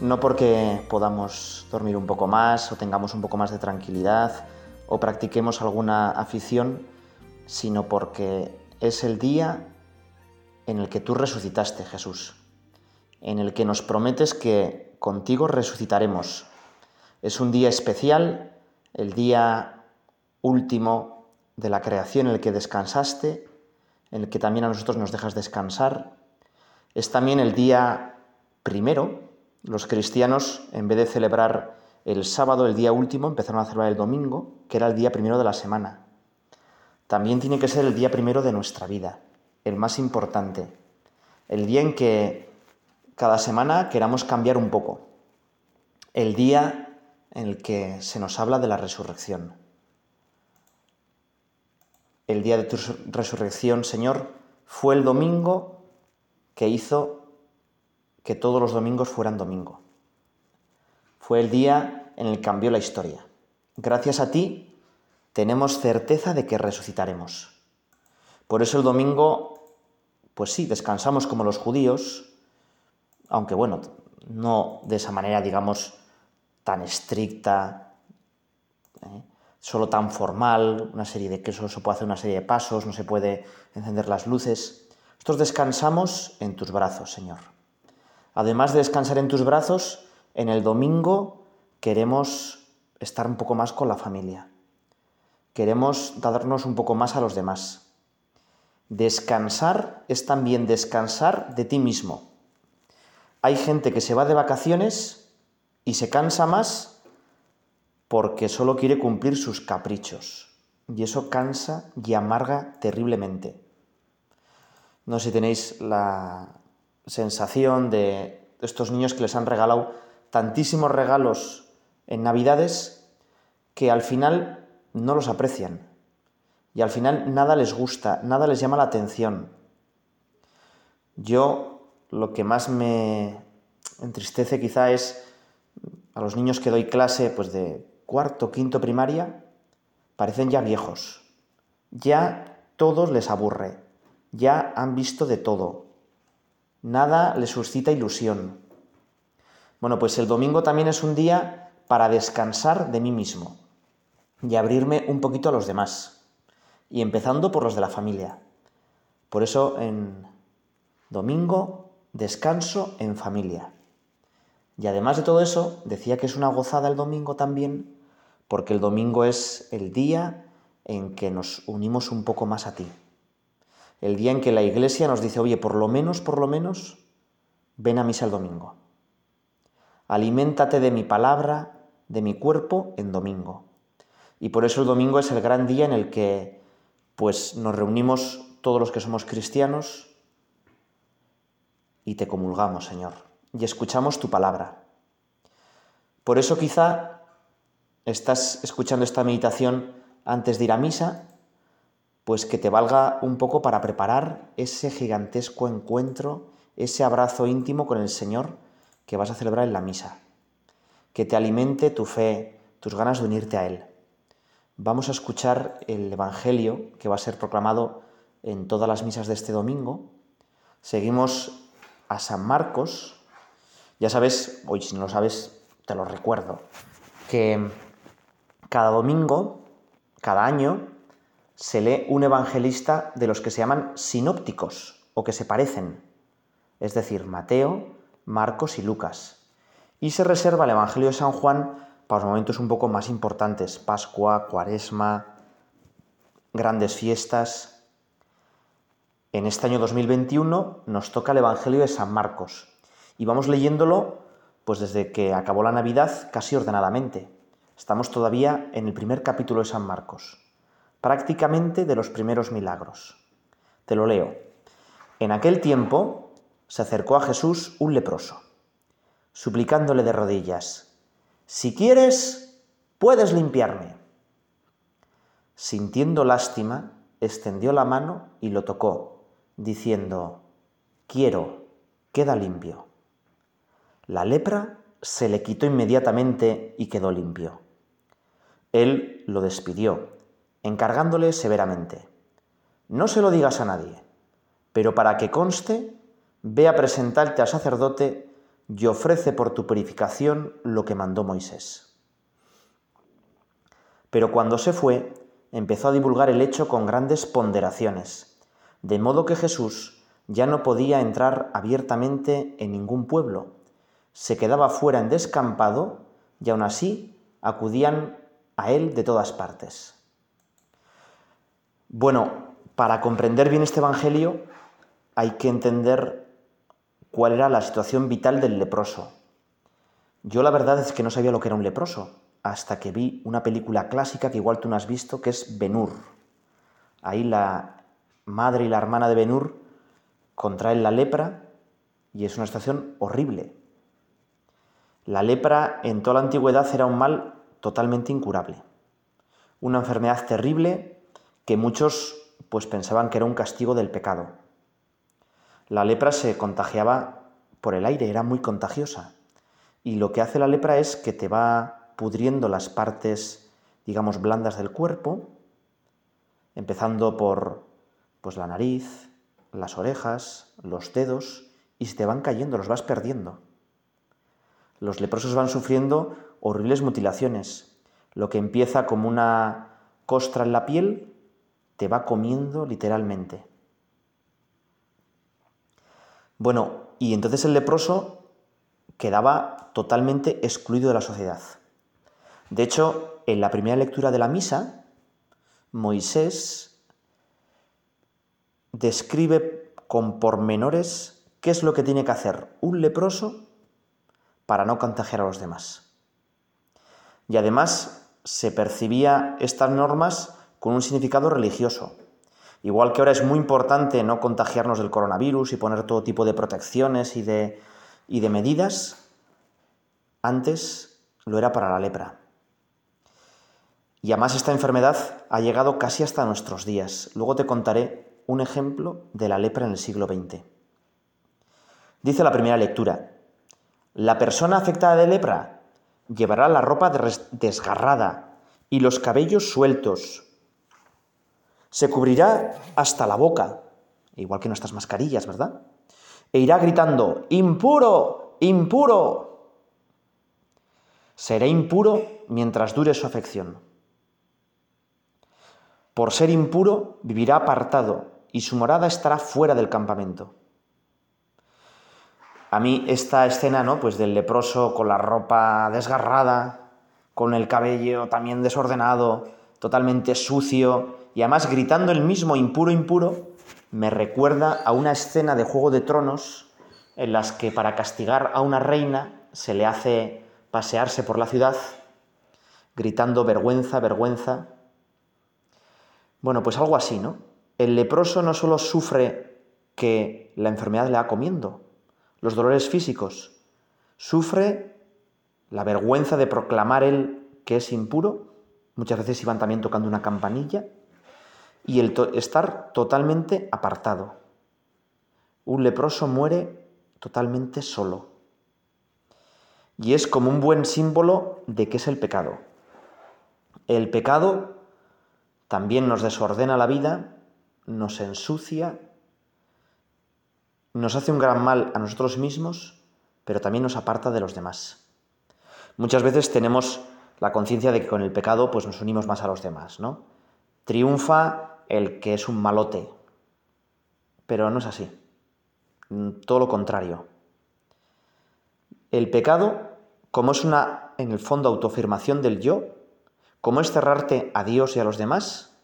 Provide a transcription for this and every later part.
no porque podamos dormir un poco más o tengamos un poco más de tranquilidad o practiquemos alguna afición, sino porque es el día en el que tú resucitaste, Jesús, en el que nos prometes que contigo resucitaremos. Es un día especial, el día último de la creación en el que descansaste, en el que también a nosotros nos dejas descansar. Es también el día primero los cristianos, en vez de celebrar el sábado, el día último, empezaron a celebrar el domingo, que era el día primero de la semana. También tiene que ser el día primero de nuestra vida, el más importante, el día en que cada semana queramos cambiar un poco, el día en el que se nos habla de la resurrección. El día de tu resurrección, Señor, fue el domingo que hizo que todos los domingos fueran domingo. Fue el día en el que cambió la historia. Gracias a ti tenemos certeza de que resucitaremos. Por eso el domingo, pues sí, descansamos como los judíos, aunque bueno, no de esa manera, digamos, tan estricta, ¿eh? solo tan formal, una serie de que solo se puede hacer una serie de pasos, no se puede encender las luces. Nosotros descansamos en tus brazos, Señor. Además de descansar en tus brazos, en el domingo queremos estar un poco más con la familia. Queremos darnos un poco más a los demás. Descansar es también descansar de ti mismo. Hay gente que se va de vacaciones y se cansa más porque solo quiere cumplir sus caprichos. Y eso cansa y amarga terriblemente. No sé si tenéis la, sensación de estos niños que les han regalado tantísimos regalos en Navidades que al final no los aprecian y al final nada les gusta, nada les llama la atención. Yo lo que más me entristece quizá es a los niños que doy clase pues de cuarto, quinto primaria, parecen ya viejos. Ya todos les aburre, ya han visto de todo, Nada le suscita ilusión. Bueno, pues el domingo también es un día para descansar de mí mismo y abrirme un poquito a los demás, y empezando por los de la familia. Por eso en domingo descanso en familia. Y además de todo eso, decía que es una gozada el domingo también, porque el domingo es el día en que nos unimos un poco más a ti el día en que la iglesia nos dice, oye, por lo menos, por lo menos, ven a misa el domingo. Aliméntate de mi palabra, de mi cuerpo en domingo. Y por eso el domingo es el gran día en el que pues nos reunimos todos los que somos cristianos y te comulgamos, Señor, y escuchamos tu palabra. Por eso quizá estás escuchando esta meditación antes de ir a misa pues que te valga un poco para preparar ese gigantesco encuentro, ese abrazo íntimo con el Señor que vas a celebrar en la misa. Que te alimente tu fe, tus ganas de unirte a Él. Vamos a escuchar el Evangelio que va a ser proclamado en todas las misas de este domingo. Seguimos a San Marcos. Ya sabes, hoy si no lo sabes, te lo recuerdo, que cada domingo, cada año, se lee un evangelista de los que se llaman sinópticos o que se parecen, es decir, Mateo, Marcos y Lucas. Y se reserva el Evangelio de San Juan para los momentos un poco más importantes, Pascua, Cuaresma, grandes fiestas. En este año 2021 nos toca el Evangelio de San Marcos y vamos leyéndolo pues desde que acabó la Navidad casi ordenadamente. Estamos todavía en el primer capítulo de San Marcos prácticamente de los primeros milagros. Te lo leo. En aquel tiempo se acercó a Jesús un leproso, suplicándole de rodillas, si quieres, puedes limpiarme. Sintiendo lástima, extendió la mano y lo tocó, diciendo, quiero, queda limpio. La lepra se le quitó inmediatamente y quedó limpio. Él lo despidió, encargándole severamente, no se lo digas a nadie, pero para que conste, ve a presentarte al sacerdote y ofrece por tu purificación lo que mandó Moisés. Pero cuando se fue, empezó a divulgar el hecho con grandes ponderaciones, de modo que Jesús ya no podía entrar abiertamente en ningún pueblo, se quedaba fuera en descampado y aún así acudían a él de todas partes. Bueno, para comprender bien este Evangelio hay que entender cuál era la situación vital del leproso. Yo la verdad es que no sabía lo que era un leproso hasta que vi una película clásica que igual tú no has visto, que es Benur. Ahí la madre y la hermana de Benur contraen la lepra y es una situación horrible. La lepra en toda la antigüedad era un mal totalmente incurable. Una enfermedad terrible que muchos pues pensaban que era un castigo del pecado. La lepra se contagiaba por el aire, era muy contagiosa. Y lo que hace la lepra es que te va pudriendo las partes, digamos, blandas del cuerpo, empezando por pues la nariz, las orejas, los dedos, y se te van cayendo, los vas perdiendo. Los leprosos van sufriendo horribles mutilaciones. Lo que empieza como una costra en la piel te va comiendo literalmente. Bueno, y entonces el leproso quedaba totalmente excluido de la sociedad. De hecho, en la primera lectura de la misa, Moisés describe con pormenores qué es lo que tiene que hacer un leproso para no contagiar a los demás. Y además se percibía estas normas con un significado religioso. Igual que ahora es muy importante no contagiarnos del coronavirus y poner todo tipo de protecciones y de, medidas, antes lo era para la lepra. Y además esta enfermedad ha llegado casi hasta nuestros días. Luego te contaré un ejemplo de la lepra en el siglo XX. Dice la primera lectura, la persona afectada de lepra llevará la ropa desgarrada y los cabellos sueltos. Se cubrirá hasta la boca, igual que nuestras mascarillas, ¿verdad? E irá gritando, impuro, impuro. Será impuro mientras dure su afección. Por ser impuro, vivirá apartado y su morada estará fuera del campamento. A mí esta escena, ¿no? Pues del leproso con la ropa desgarrada, con el cabello también desordenado, totalmente sucio y además gritando el mismo impuro, impuro, me recuerda a una escena de Juego de Tronos en las que para castigar a una reina se le hace pasearse por la ciudad gritando vergüenza, vergüenza. Bueno, pues algo así, ¿no? El leproso no solo sufre que la enfermedad le va comiendo, los dolores físicos, sufre la vergüenza de proclamar él que es impuro, muchas veces iban también tocando una campanilla, y el estar totalmente apartado. Un leproso muere totalmente solo. Y es como un buen símbolo de qué es el pecado. El pecado también nos desordena la vida, nos ensucia, nos hace un gran mal a nosotros mismos, pero también nos aparta de los demás. Muchas veces tenemos la conciencia de que con el pecado pues nos unimos más a los demás, ¿no? Triunfa el que es un malote, pero no es así. Todo lo contrario. El pecado, como es una, en el fondo, autoafirmación del yo, como es cerrarte a Dios y a los demás,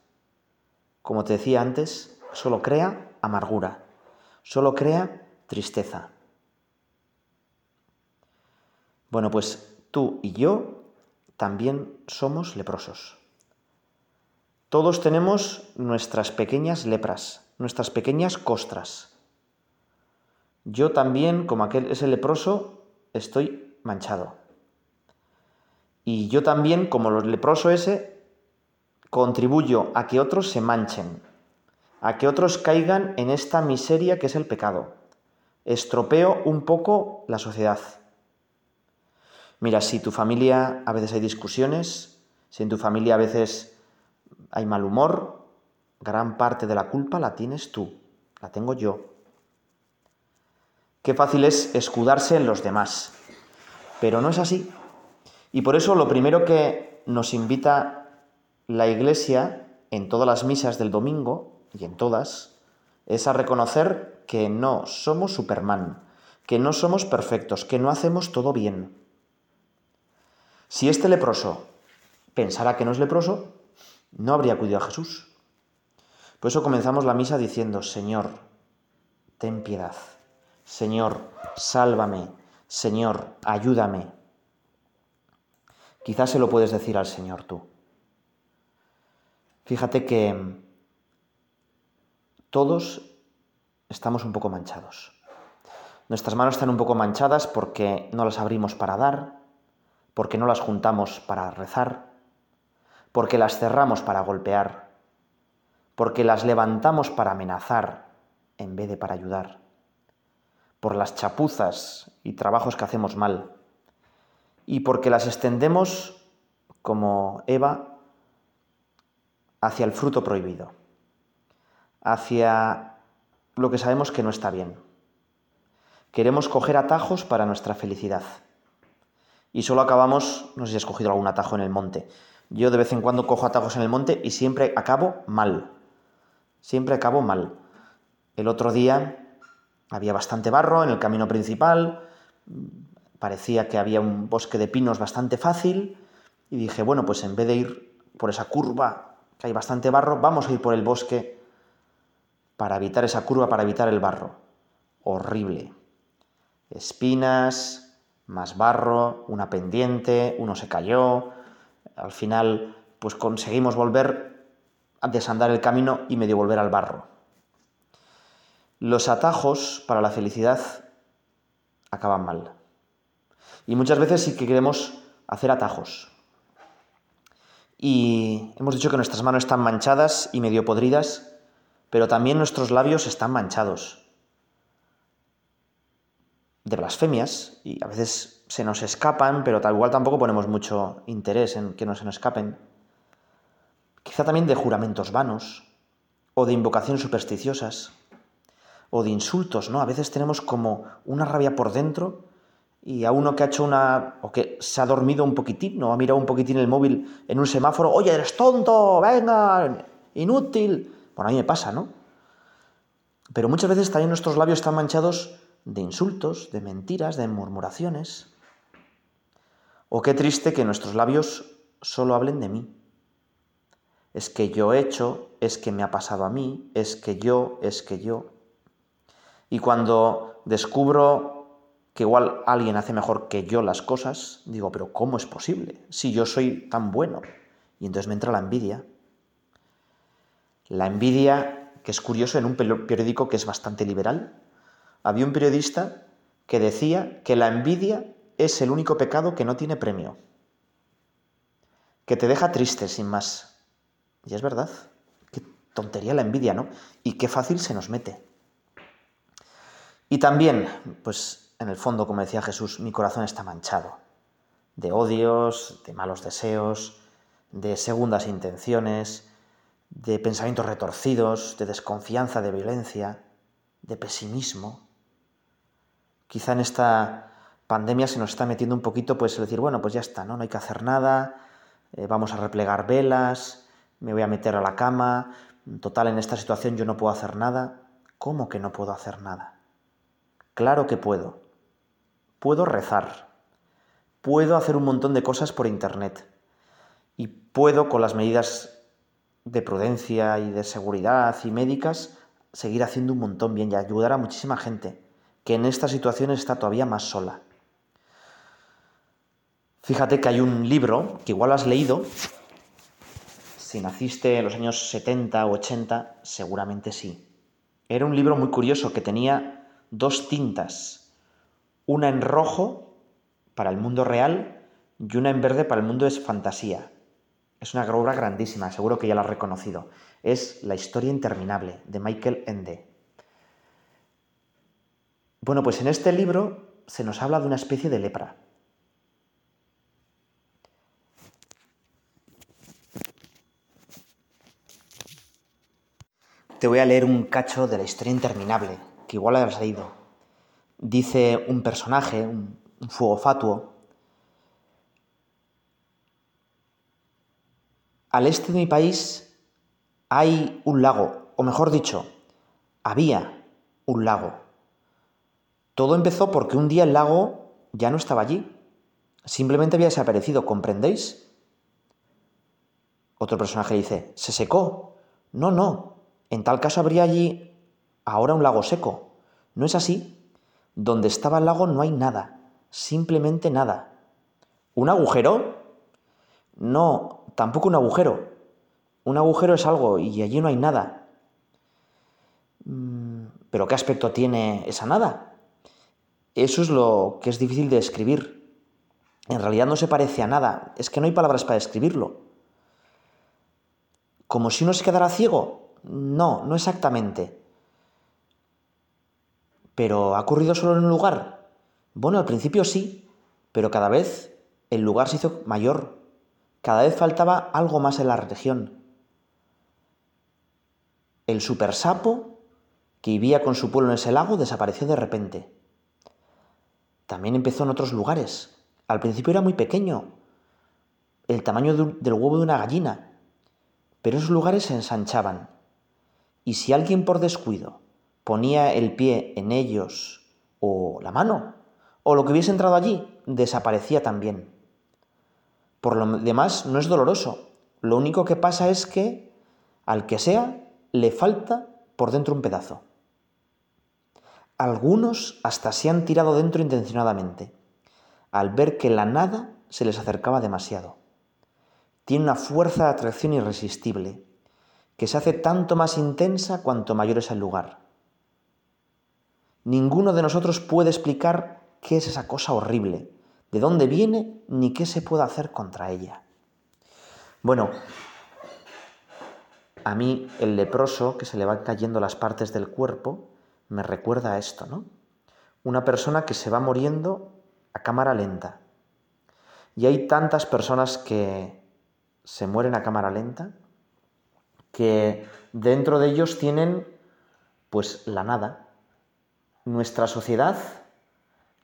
como te decía antes, solo crea amargura solo crea tristeza. Bueno, pues tú y yo también somos leprosos. Todos tenemos nuestras pequeñas lepras, nuestras pequeñas costras. Yo también, como aquel ese leproso, estoy manchado. Y yo también, como los leproso ese, contribuyo a que otros se manchen, a que otros caigan en esta miseria que es el pecado. Estropeo un poco la sociedad. Mira, si tu familia a veces hay discusiones, si en tu familia a veces hay mal humor, gran parte de la culpa la tienes tú, la tengo yo. Qué fácil es escudarse en los demás, pero no es así. Y por eso lo primero que nos invita la Iglesia en todas las misas del domingo, y en todas, es a reconocer que no somos Superman, que no somos perfectos, que no hacemos todo bien. Si este leproso pensara que no es leproso, no habría acudido a Jesús. Por eso comenzamos la misa diciendo, Señor, ten piedad. Señor, sálvame. Señor, ayúdame. Quizás se lo puedes decir al Señor tú. Fíjate que todos estamos un poco manchados. Nuestras manos están un poco manchadas porque no las abrimos para dar, porque no las juntamos para rezar, porque las cerramos para golpear, porque las levantamos para amenazar en vez de para ayudar, por las chapuzas y trabajos que hacemos mal, y porque las extendemos como Eva hacia el fruto prohibido, hacia lo que sabemos que no está bien. Queremos coger atajos para nuestra felicidad. Y solo acabamos, no sé si has cogido algún atajo en el monte. Yo de vez en cuando cojo atajos en el monte y siempre acabo mal. Siempre acabo mal. El otro día había bastante barro en el camino principal, parecía que había un bosque de pinos bastante fácil y dije, bueno, pues en vez de ir por esa curva que hay bastante barro, vamos a ir por el bosque para evitar esa curva, para evitar el barro. Horrible. Espinas, más barro, una pendiente, uno se cayó. Al final, pues conseguimos volver a desandar el camino y medio volver al barro. Los atajos para la felicidad acaban mal. Y muchas veces sí que queremos hacer atajos. Y hemos dicho que nuestras manos están manchadas y medio podridas, pero también nuestros labios están manchados de blasfemias y a veces se nos escapan, pero tal igual tampoco ponemos mucho interés en que no se nos escapen. Quizá también de juramentos vanos o de invocaciones supersticiosas o de insultos, ¿no? A veces tenemos como una rabia por dentro y a uno que ha hecho una. o que se ha dormido un poquitín, no ha mirado un poquitín el móvil en un semáforo, oye, eres tonto, venga, inútil. Bueno, a mí me pasa, ¿no? Pero muchas veces también nuestros labios están manchados de insultos, de mentiras, de murmuraciones. O qué triste que nuestros labios solo hablen de mí. Es que yo he hecho, es que me ha pasado a mí, es que yo, es que yo. Y cuando descubro que igual alguien hace mejor que yo las cosas, digo, pero ¿cómo es posible? Si yo soy tan bueno. Y entonces me entra la envidia. La envidia, que es curioso, en un periódico que es bastante liberal, había un periodista que decía que la envidia es el único pecado que no tiene premio, que te deja triste sin más. Y es verdad, qué tontería la envidia, ¿no? Y qué fácil se nos mete. Y también, pues en el fondo, como decía Jesús, mi corazón está manchado de odios, de malos deseos, de segundas intenciones, de pensamientos retorcidos, de desconfianza, de violencia, de pesimismo. Quizá en esta pandemia se nos está metiendo un poquito, pues decir, bueno, pues ya está, ¿no? No hay que hacer nada, eh, vamos a replegar velas, me voy a meter a la cama, total, en esta situación yo no puedo hacer nada. ¿Cómo que no puedo hacer nada? Claro que puedo puedo rezar, puedo hacer un montón de cosas por Internet y puedo con las medidas de prudencia y de seguridad y médicas seguir haciendo un montón bien y ayudar a muchísima gente que en esta situación está todavía más sola. Fíjate que hay un libro que igual has leído, si naciste en los años 70 o 80, seguramente sí. Era un libro muy curioso que tenía dos tintas una en rojo para el mundo real y una en verde para el mundo es fantasía. Es una obra grandísima, seguro que ya la has reconocido. Es La historia interminable de Michael Ende. Bueno, pues en este libro se nos habla de una especie de lepra. Te voy a leer un cacho de la historia interminable, que igual habrás leído. Dice un personaje, un, fuego fatuo, al este de mi país hay un lago, o mejor dicho, había un lago. Todo empezó porque un día el lago ya no estaba allí, simplemente había desaparecido, ¿comprendéis? Otro personaje dice, se secó. No, no, en tal caso habría allí ahora un lago seco. ¿No es así? Donde estaba el lago no hay nada, simplemente nada. ¿Un agujero? No, tampoco un agujero. Un agujero es algo y allí no hay nada. Mm, ¿Pero qué aspecto tiene esa nada? Eso es lo que es difícil de describir. En realidad no se parece a nada, es que no hay palabras para describirlo. Como si uno se quedara ciego, no, no exactamente. ¿Pero ha ocurrido solo en un lugar? Bueno, al principio sí, pero cada vez el lugar se hizo mayor. Cada vez faltaba algo más en la región. El super sapo que vivía con su pueblo en ese lago desapareció de repente. También empezó en otros lugares. Al principio era muy pequeño, el tamaño del huevo de una gallina, pero esos lugares se ensanchaban y si alguien por descuido ponía el pie en ellos o la mano, o lo que hubiese entrado allí, desaparecía también. Por lo demás, no es doloroso. Lo único que pasa es que al que sea le falta por dentro un pedazo. Algunos hasta se han tirado dentro intencionadamente, al ver que la nada se les acercaba demasiado. Tiene una fuerza de atracción irresistible que se hace tanto más intensa cuanto mayor es el lugar. Ninguno de nosotros puede explicar qué es esa cosa horrible, de dónde viene, ni qué se puede hacer contra ella. Bueno, a mí el leproso, que se le van cayendo las partes del cuerpo, me recuerda a esto, ¿no? Una persona que se va muriendo a cámara lenta. Y hay tantas personas que se mueren a cámara lenta que dentro de ellos tienen pues la nada. Nuestra sociedad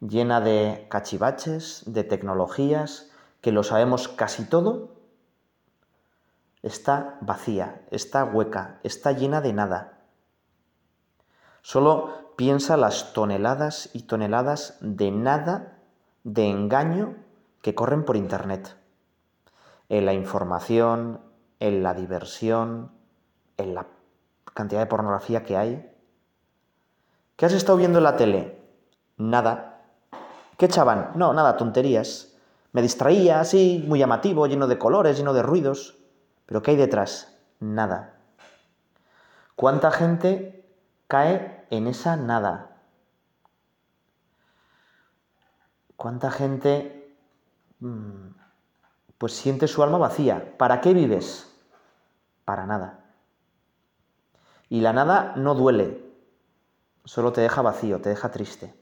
llena de cachivaches, de tecnologías, que lo sabemos casi todo, está vacía, está hueca, está llena de nada. Solo piensa las toneladas y toneladas de nada, de engaño que corren por Internet. En la información, en la diversión, en la cantidad de pornografía que hay. ¿Qué has estado viendo en la tele? Nada. ¿Qué echaban? No, nada, tonterías. Me distraía así, muy llamativo, lleno de colores, lleno de ruidos. Pero ¿qué hay detrás? Nada. ¿Cuánta gente cae en esa nada? ¿Cuánta gente mm, pues siente su alma vacía? ¿Para qué vives? Para nada. Y la nada no duele, solo te deja vacío, te deja triste.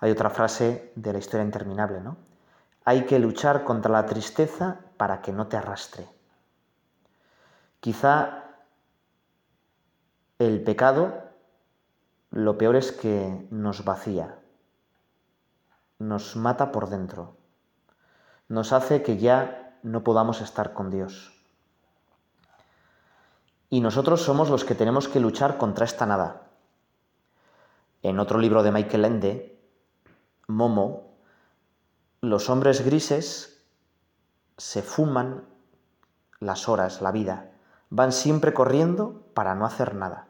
Hay otra frase de la historia interminable, ¿no? Hay que luchar contra la tristeza para que no te arrastre. Quizá el pecado, lo peor es que nos vacía, nos mata por dentro, nos hace que ya no podamos estar con Dios. Y nosotros somos los que tenemos que luchar contra esta nada. En otro libro de Michael Ende, Momo, los hombres grises se fuman las horas, la vida, van siempre corriendo para no hacer nada.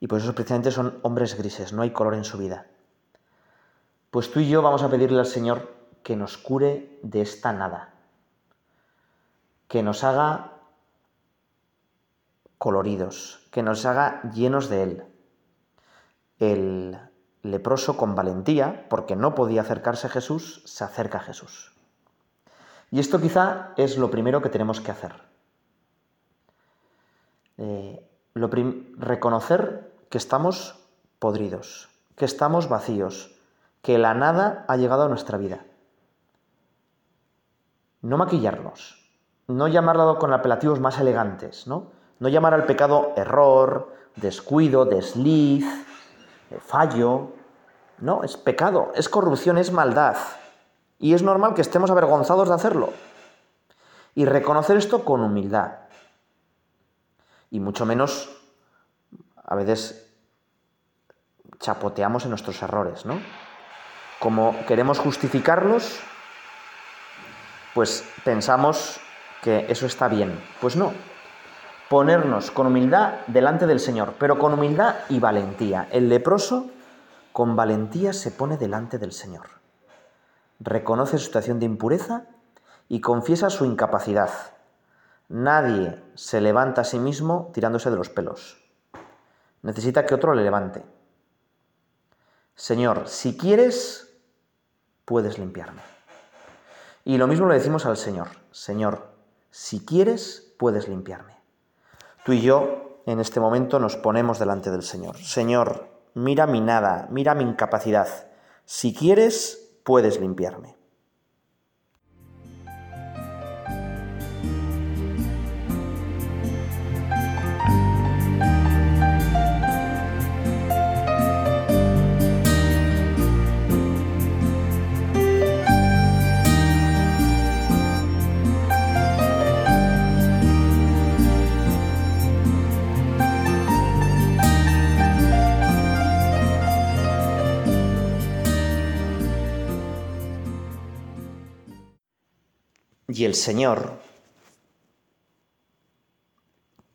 Y por eso precisamente son hombres grises, no hay color en su vida. Pues tú y yo vamos a pedirle al Señor que nos cure de esta nada, que nos haga coloridos, que nos haga llenos de Él. El leproso con valentía, porque no podía acercarse a Jesús, se acerca a Jesús. Y esto quizá es lo primero que tenemos que hacer. Eh, reconocer que estamos podridos, que estamos vacíos, que la nada ha llegado a nuestra vida. No maquillarnos, no llamarlo con apelativos más elegantes, ¿no? No llamar al pecado error, descuido, desliz, eh, fallo. No, es pecado, es corrupción, es maldad. Y es normal que estemos avergonzados de hacerlo. Y reconocer esto con humildad. Y mucho menos, a veces, chapoteamos en nuestros errores, ¿no? Como queremos justificarlos, pues pensamos que eso está bien. Pues no. Ponernos con humildad delante del Señor, pero con humildad y valentía. El leproso con valentía se pone delante del Señor. Reconoce su situación de impureza y confiesa su incapacidad. Nadie se levanta a sí mismo tirándose de los pelos. Necesita que otro le levante. Señor, si quieres, puedes limpiarme. Y lo mismo le decimos al Señor. Señor, si quieres, puedes limpiarme. Tú y yo en este momento nos ponemos delante del Señor. Señor, mira mi nada, mira mi incapacidad. Si quieres, puedes limpiarme. Y el Señor,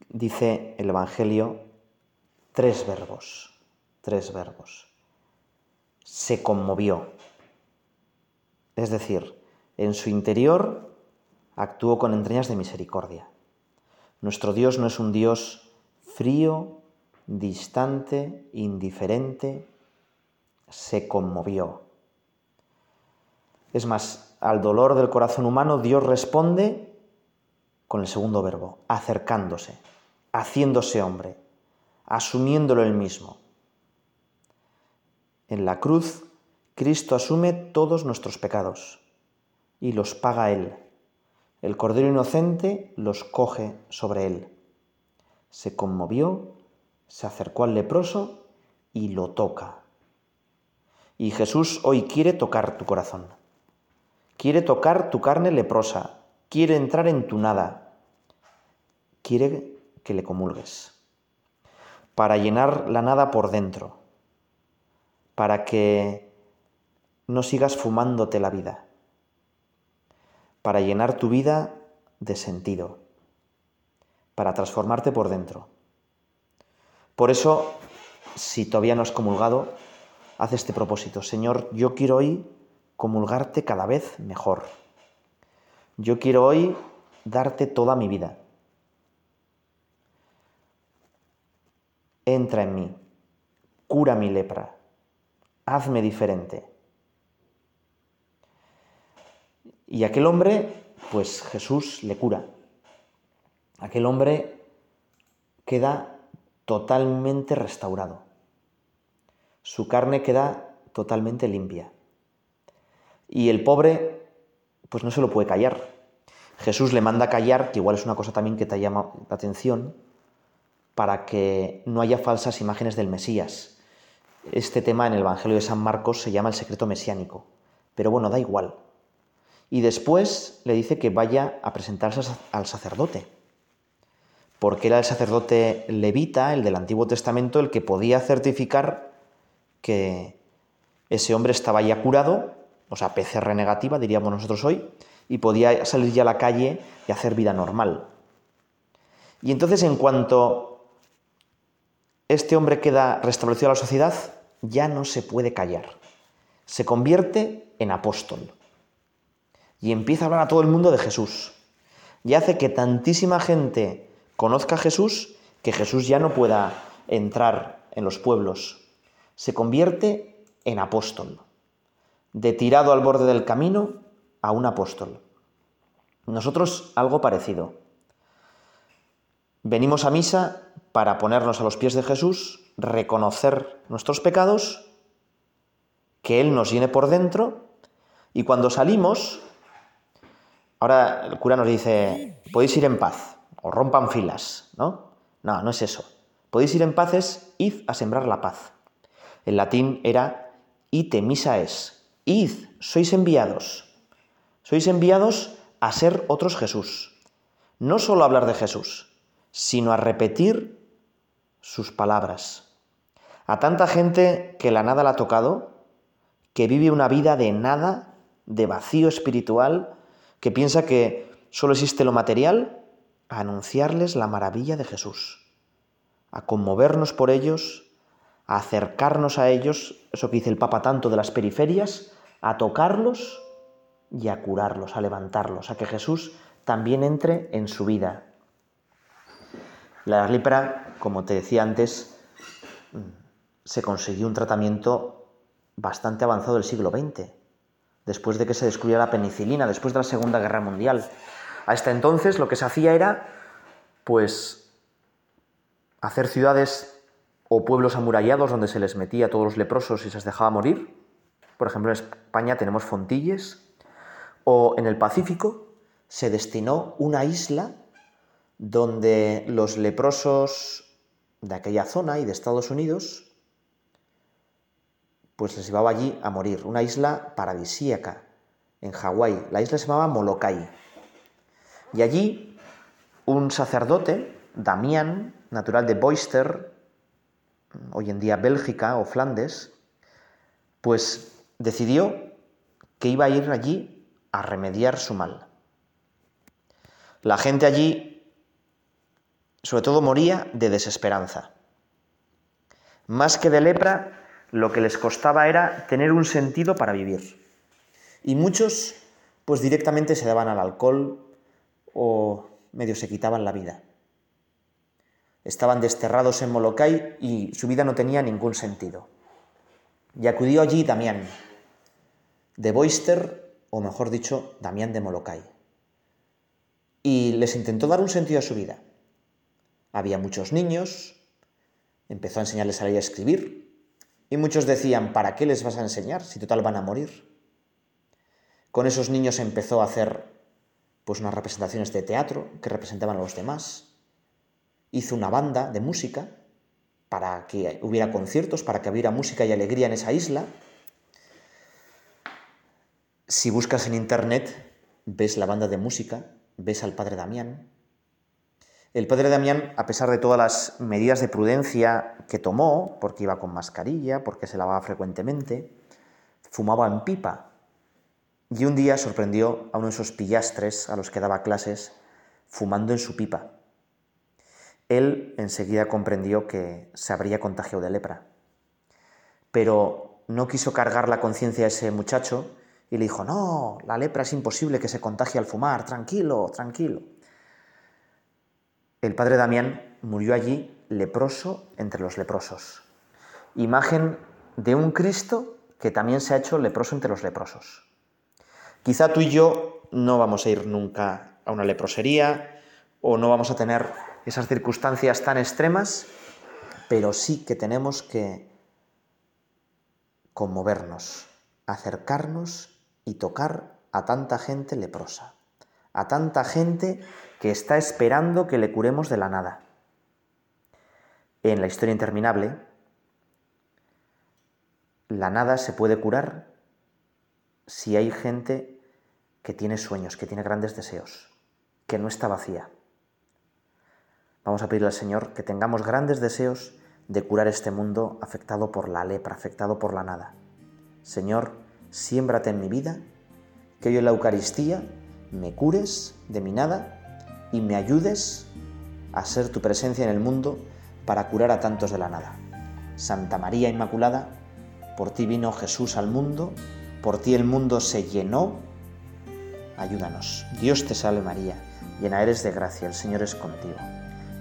dice el Evangelio, tres verbos, tres verbos. Se conmovió. Es decir, en su interior actuó con entrañas de misericordia. Nuestro Dios no es un Dios frío, distante, indiferente, se conmovió. Es más, al dolor del corazón humano, Dios responde con el segundo verbo, acercándose, haciéndose hombre, asumiéndolo él mismo. En la cruz, Cristo asume todos nuestros pecados y los paga Él. El Cordero Inocente los coge sobre Él. Se conmovió, se acercó al leproso y lo toca. Y Jesús hoy quiere tocar tu corazón quiere tocar tu carne leprosa, quiere entrar en tu nada, quiere que le comulgues, para llenar la nada por dentro, para que no sigas fumándote la vida, para llenar tu vida de sentido, para transformarte por dentro. Por eso, si todavía no has comulgado, haz este propósito. Señor, yo quiero hoy comulgarte cada vez mejor. Yo quiero hoy darte toda mi vida. Entra en mí, cura mi lepra, hazme diferente. Y aquel hombre, pues Jesús le cura. Aquel hombre queda totalmente restaurado. Su carne queda totalmente limpia. Y el pobre, pues no se lo puede callar. Jesús le manda callar, que igual es una cosa también que te llama la atención, para que no haya falsas imágenes del Mesías. Este tema en el Evangelio de San Marcos se llama el secreto mesiánico, pero bueno, da igual. Y después le dice que vaya a presentarse al sacerdote, porque era el sacerdote levita, el del Antiguo Testamento, el que podía certificar que ese hombre estaba ya curado o sea, PCR negativa, diríamos nosotros hoy, y podía salir ya a la calle y hacer vida normal. Y entonces, en cuanto este hombre queda restablecido a la sociedad, ya no se puede callar. Se convierte en apóstol. Y empieza a hablar a todo el mundo de Jesús. Y hace que tantísima gente conozca a Jesús que Jesús ya no pueda entrar en los pueblos. Se convierte en apóstol, de tirado al borde del camino a un apóstol. Nosotros algo parecido. Venimos a misa para ponernos a los pies de Jesús, reconocer nuestros pecados, que Él nos llene por dentro y cuando salimos, ahora el cura nos dice, podéis ir en paz o rompan filas, ¿no? No, no es eso. Podéis ir en paz es id a sembrar la paz. En latín era ite misa es. Id, sois enviados. Sois enviados a ser otros Jesús. No solo a hablar de Jesús, sino a repetir sus palabras. A tanta gente que la nada la ha tocado, que vive una vida de nada, de vacío espiritual, que piensa que solo existe lo material, a anunciarles la maravilla de Jesús, a conmovernos por ellos, acercarnos a ellos, eso que dice el Papa tanto de las periferias, a tocarlos y a curarlos, a levantarlos, a que Jesús también entre en su vida. La lepra, como te decía antes, se consiguió un tratamiento bastante avanzado del siglo XX, después de que se descubriera la penicilina, después de la Segunda Guerra Mundial. Hasta entonces lo que se hacía era, pues, hacer ciudades o pueblos amurallados donde se les metía a todos los leprosos y se les dejaba morir. Por ejemplo, en España tenemos Fontilles. O en el Pacífico se destinó una isla donde los leprosos de aquella zona y de Estados Unidos, pues les llevaba allí a morir. Una isla paradisíaca en Hawái. La isla se llamaba Molokai. Y allí un sacerdote, Damián, natural de Boister, hoy en día Bélgica o Flandes, pues decidió que iba a ir allí a remediar su mal. La gente allí sobre todo moría de desesperanza. Más que de lepra, lo que les costaba era tener un sentido para vivir. Y muchos, pues directamente se daban al alcohol o medio se quitaban la vida. Estaban desterrados en Molokai y su vida no tenía ningún sentido. Y acudió allí Damián, de Boister, o mejor dicho, Damián de Molokai. Y les intentó dar un sentido a su vida. Había muchos niños, empezó a enseñarles a leer y a escribir, y muchos decían, ¿para qué les vas a enseñar si total van a morir? Con esos niños empezó a hacer pues unas representaciones de teatro que representaban a los demás. Hizo una banda de música para que hubiera conciertos, para que hubiera música y alegría en esa isla. Si buscas en internet, ves la banda de música, ves al padre Damián, el padre Damián, a pesar de todas las medidas de prudencia que tomó, porque iba con mascarilla, porque se lavaba frecuentemente, fumaba en pipa. Y un día sorprendió a uno de esos pillastres a los que daba clases fumando en su pipa. Él enseguida comprendió que se habría contagiado de lepra. Pero no quiso cargar la conciencia a ese muchacho y le dijo, no, la lepra es imposible que se contagie al fumar, tranquilo, tranquilo. El padre Damián murió allí leproso entre los leprosos. Imagen de un Cristo que también se ha hecho leproso entre los leprosos. Quizá tú y yo no vamos a ir nunca a una leprosería o no vamos a tener esas circunstancias tan extremas, pero sí que tenemos que conmovernos, acercarnos y tocar a tanta gente leprosa, a tanta gente que está esperando que le curemos de la nada. En la historia interminable, la nada se puede curar si hay gente que tiene sueños, que tiene grandes deseos, que no está vacía. Vamos a pedirle al Señor que tengamos grandes deseos de curar este mundo afectado por la lepra, afectado por la nada. Señor, siémbrate en mi vida, que hoy en la Eucaristía me cures de mi nada y me ayudes a ser tu presencia en el mundo para curar a tantos de la nada. Santa María Inmaculada, por ti vino Jesús al mundo, por ti el mundo se llenó. Ayúdanos. Dios te salve María, llena eres de gracia, el Señor es contigo.